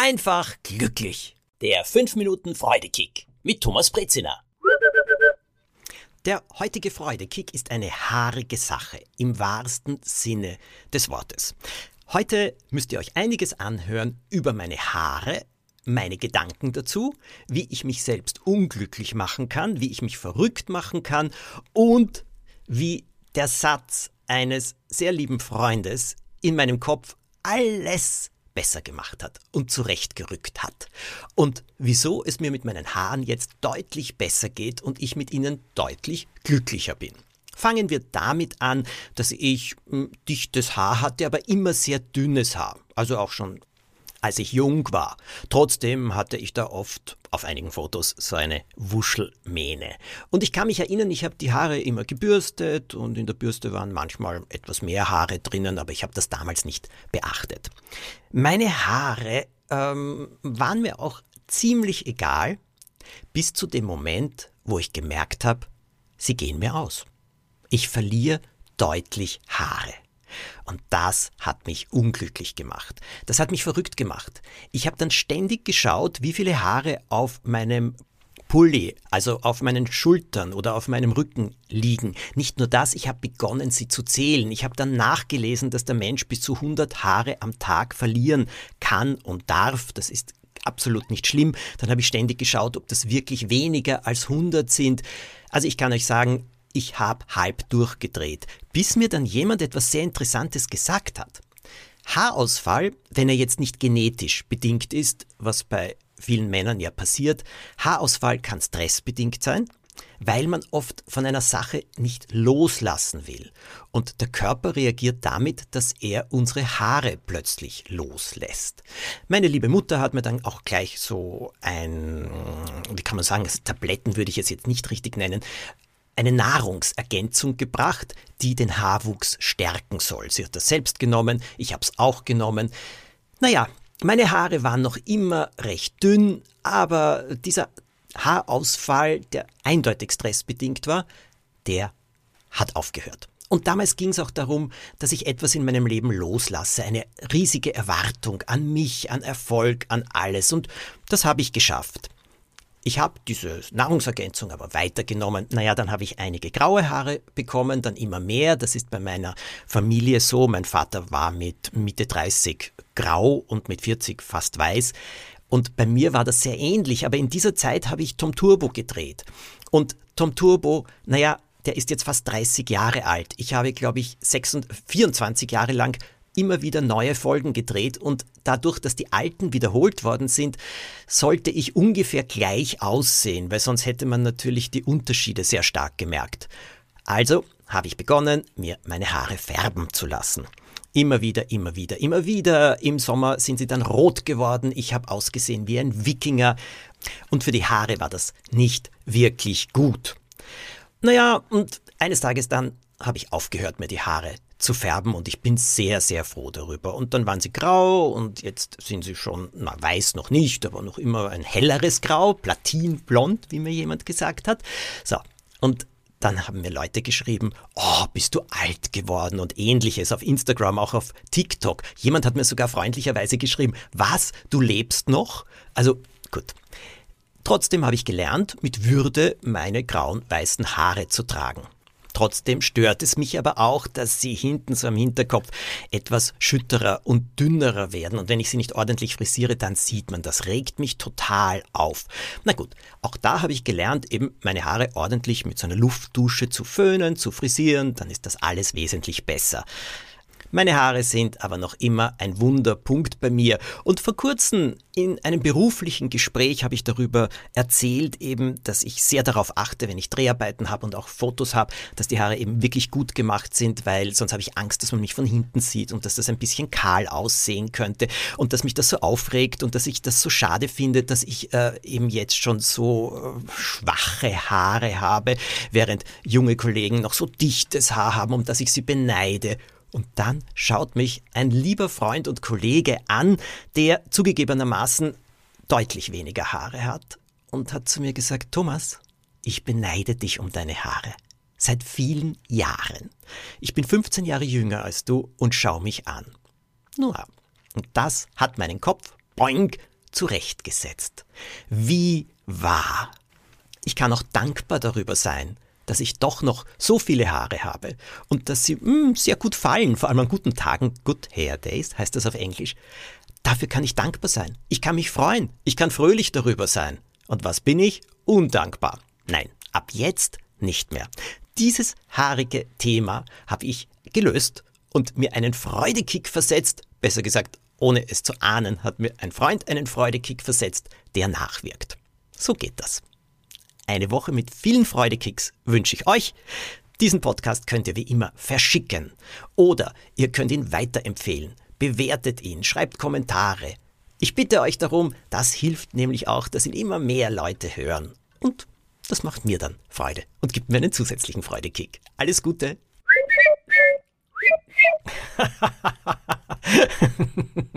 einfach glücklich. Der 5 Minuten Freudekick mit Thomas Brezina. Der heutige Freudekick ist eine haarige Sache im wahrsten Sinne des Wortes. Heute müsst ihr euch einiges anhören über meine Haare, meine Gedanken dazu, wie ich mich selbst unglücklich machen kann, wie ich mich verrückt machen kann und wie der Satz eines sehr lieben Freundes in meinem Kopf alles besser gemacht hat und zurechtgerückt hat. Und wieso es mir mit meinen Haaren jetzt deutlich besser geht und ich mit ihnen deutlich glücklicher bin. Fangen wir damit an, dass ich hm, dichtes Haar hatte, aber immer sehr dünnes Haar. Also auch schon als ich jung war. Trotzdem hatte ich da oft auf einigen Fotos so eine Wuschelmähne. Und ich kann mich erinnern, ich habe die Haare immer gebürstet und in der Bürste waren manchmal etwas mehr Haare drinnen, aber ich habe das damals nicht beachtet. Meine Haare ähm, waren mir auch ziemlich egal, bis zu dem Moment, wo ich gemerkt habe, sie gehen mir aus. Ich verliere deutlich Haare. Und das hat mich unglücklich gemacht. Das hat mich verrückt gemacht. Ich habe dann ständig geschaut, wie viele Haare auf meinem Pulli, also auf meinen Schultern oder auf meinem Rücken liegen. Nicht nur das, ich habe begonnen, sie zu zählen. Ich habe dann nachgelesen, dass der Mensch bis zu 100 Haare am Tag verlieren kann und darf. Das ist absolut nicht schlimm. Dann habe ich ständig geschaut, ob das wirklich weniger als 100 sind. Also ich kann euch sagen, ich habe halb durchgedreht, bis mir dann jemand etwas sehr Interessantes gesagt hat. Haarausfall, wenn er jetzt nicht genetisch bedingt ist, was bei vielen Männern ja passiert, Haarausfall kann stressbedingt sein, weil man oft von einer Sache nicht loslassen will. Und der Körper reagiert damit, dass er unsere Haare plötzlich loslässt. Meine liebe Mutter hat mir dann auch gleich so ein, wie kann man sagen, Tabletten würde ich es jetzt nicht richtig nennen, eine Nahrungsergänzung gebracht, die den Haarwuchs stärken soll. Sie hat das selbst genommen, ich habe es auch genommen. Naja, meine Haare waren noch immer recht dünn, aber dieser Haarausfall, der eindeutig stressbedingt war, der hat aufgehört. Und damals ging es auch darum, dass ich etwas in meinem Leben loslasse, eine riesige Erwartung an mich, an Erfolg, an alles. Und das habe ich geschafft. Ich habe diese Nahrungsergänzung aber weitergenommen. Naja, dann habe ich einige graue Haare bekommen, dann immer mehr. Das ist bei meiner Familie so. Mein Vater war mit Mitte 30 grau und mit 40 fast weiß. Und bei mir war das sehr ähnlich. Aber in dieser Zeit habe ich Tom Turbo gedreht. Und Tom Turbo, naja, der ist jetzt fast 30 Jahre alt. Ich habe, glaube ich, 26, 24 Jahre lang immer wieder neue Folgen gedreht und dadurch, dass die alten wiederholt worden sind, sollte ich ungefähr gleich aussehen, weil sonst hätte man natürlich die Unterschiede sehr stark gemerkt. Also habe ich begonnen, mir meine Haare färben zu lassen. Immer wieder, immer wieder, immer wieder. Im Sommer sind sie dann rot geworden. Ich habe ausgesehen wie ein Wikinger. Und für die Haare war das nicht wirklich gut. Naja, und eines Tages dann habe ich aufgehört, mir die Haare zu färben und ich bin sehr, sehr froh darüber. Und dann waren sie grau und jetzt sind sie schon, na, weiß noch nicht, aber noch immer ein helleres Grau, platinblond, wie mir jemand gesagt hat. So, und dann haben mir Leute geschrieben, oh, bist du alt geworden und ähnliches auf Instagram, auch auf TikTok. Jemand hat mir sogar freundlicherweise geschrieben, was, du lebst noch? Also gut. Trotzdem habe ich gelernt, mit Würde meine grauen weißen Haare zu tragen. Trotzdem stört es mich aber auch, dass sie hinten so am Hinterkopf etwas schütterer und dünnerer werden. Und wenn ich sie nicht ordentlich frisiere, dann sieht man, das regt mich total auf. Na gut, auch da habe ich gelernt, eben meine Haare ordentlich mit so einer Luftdusche zu föhnen, zu frisieren, dann ist das alles wesentlich besser. Meine Haare sind aber noch immer ein Wunderpunkt bei mir. Und vor kurzem in einem beruflichen Gespräch habe ich darüber erzählt, eben, dass ich sehr darauf achte, wenn ich Dreharbeiten habe und auch Fotos habe, dass die Haare eben wirklich gut gemacht sind, weil sonst habe ich Angst, dass man mich von hinten sieht und dass das ein bisschen kahl aussehen könnte und dass mich das so aufregt und dass ich das so schade finde, dass ich äh, eben jetzt schon so äh, schwache Haare habe, während junge Kollegen noch so dichtes Haar haben, um das ich sie beneide. Und dann schaut mich ein lieber Freund und Kollege an, der zugegebenermaßen deutlich weniger Haare hat und hat zu mir gesagt, Thomas, ich beneide dich um deine Haare. Seit vielen Jahren. Ich bin 15 Jahre jünger als du und schau mich an. Nur, und das hat meinen Kopf, boing, zurechtgesetzt. Wie wahr. Ich kann auch dankbar darüber sein, dass ich doch noch so viele Haare habe und dass sie mh, hm, sehr gut fallen, vor allem an guten Tagen. Good Hair Days heißt das auf Englisch. Dafür kann ich dankbar sein. Ich kann mich freuen. Ich kann fröhlich darüber sein. Und was bin ich? Undankbar. Nein, ab jetzt nicht mehr. Dieses haarige Thema habe ich gelöst und mir einen Freudekick versetzt, besser gesagt, ohne es zu ahnen, hat mir ein Freund einen Freudekick versetzt, der nachwirkt. So geht das. Eine Woche mit vielen Freudekicks wünsche ich euch. Diesen Podcast könnt ihr wie immer verschicken oder ihr könnt ihn weiterempfehlen. Bewertet ihn, schreibt Kommentare. Ich bitte euch darum, das hilft nämlich auch, dass ihn immer mehr Leute hören. Und das macht mir dann Freude und gibt mir einen zusätzlichen Freudekick. Alles Gute!